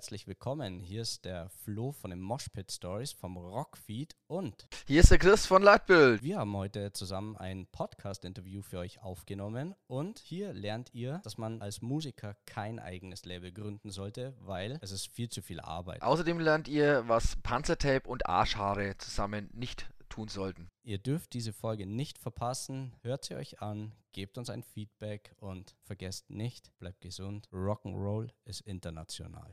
herzlich willkommen. Hier ist der Flo von den Moshpit Stories vom Rockfeed und hier ist der Chris von Lightbuild. Wir haben heute zusammen ein Podcast-Interview für euch aufgenommen und hier lernt ihr, dass man als Musiker kein eigenes Label gründen sollte, weil es ist viel zu viel Arbeit. Außerdem lernt ihr, was Panzertape und Arschhaare zusammen nicht tun sollten. Ihr dürft diese Folge nicht verpassen. Hört sie euch an, gebt uns ein Feedback und vergesst nicht, bleibt gesund. Rock'n'Roll ist international.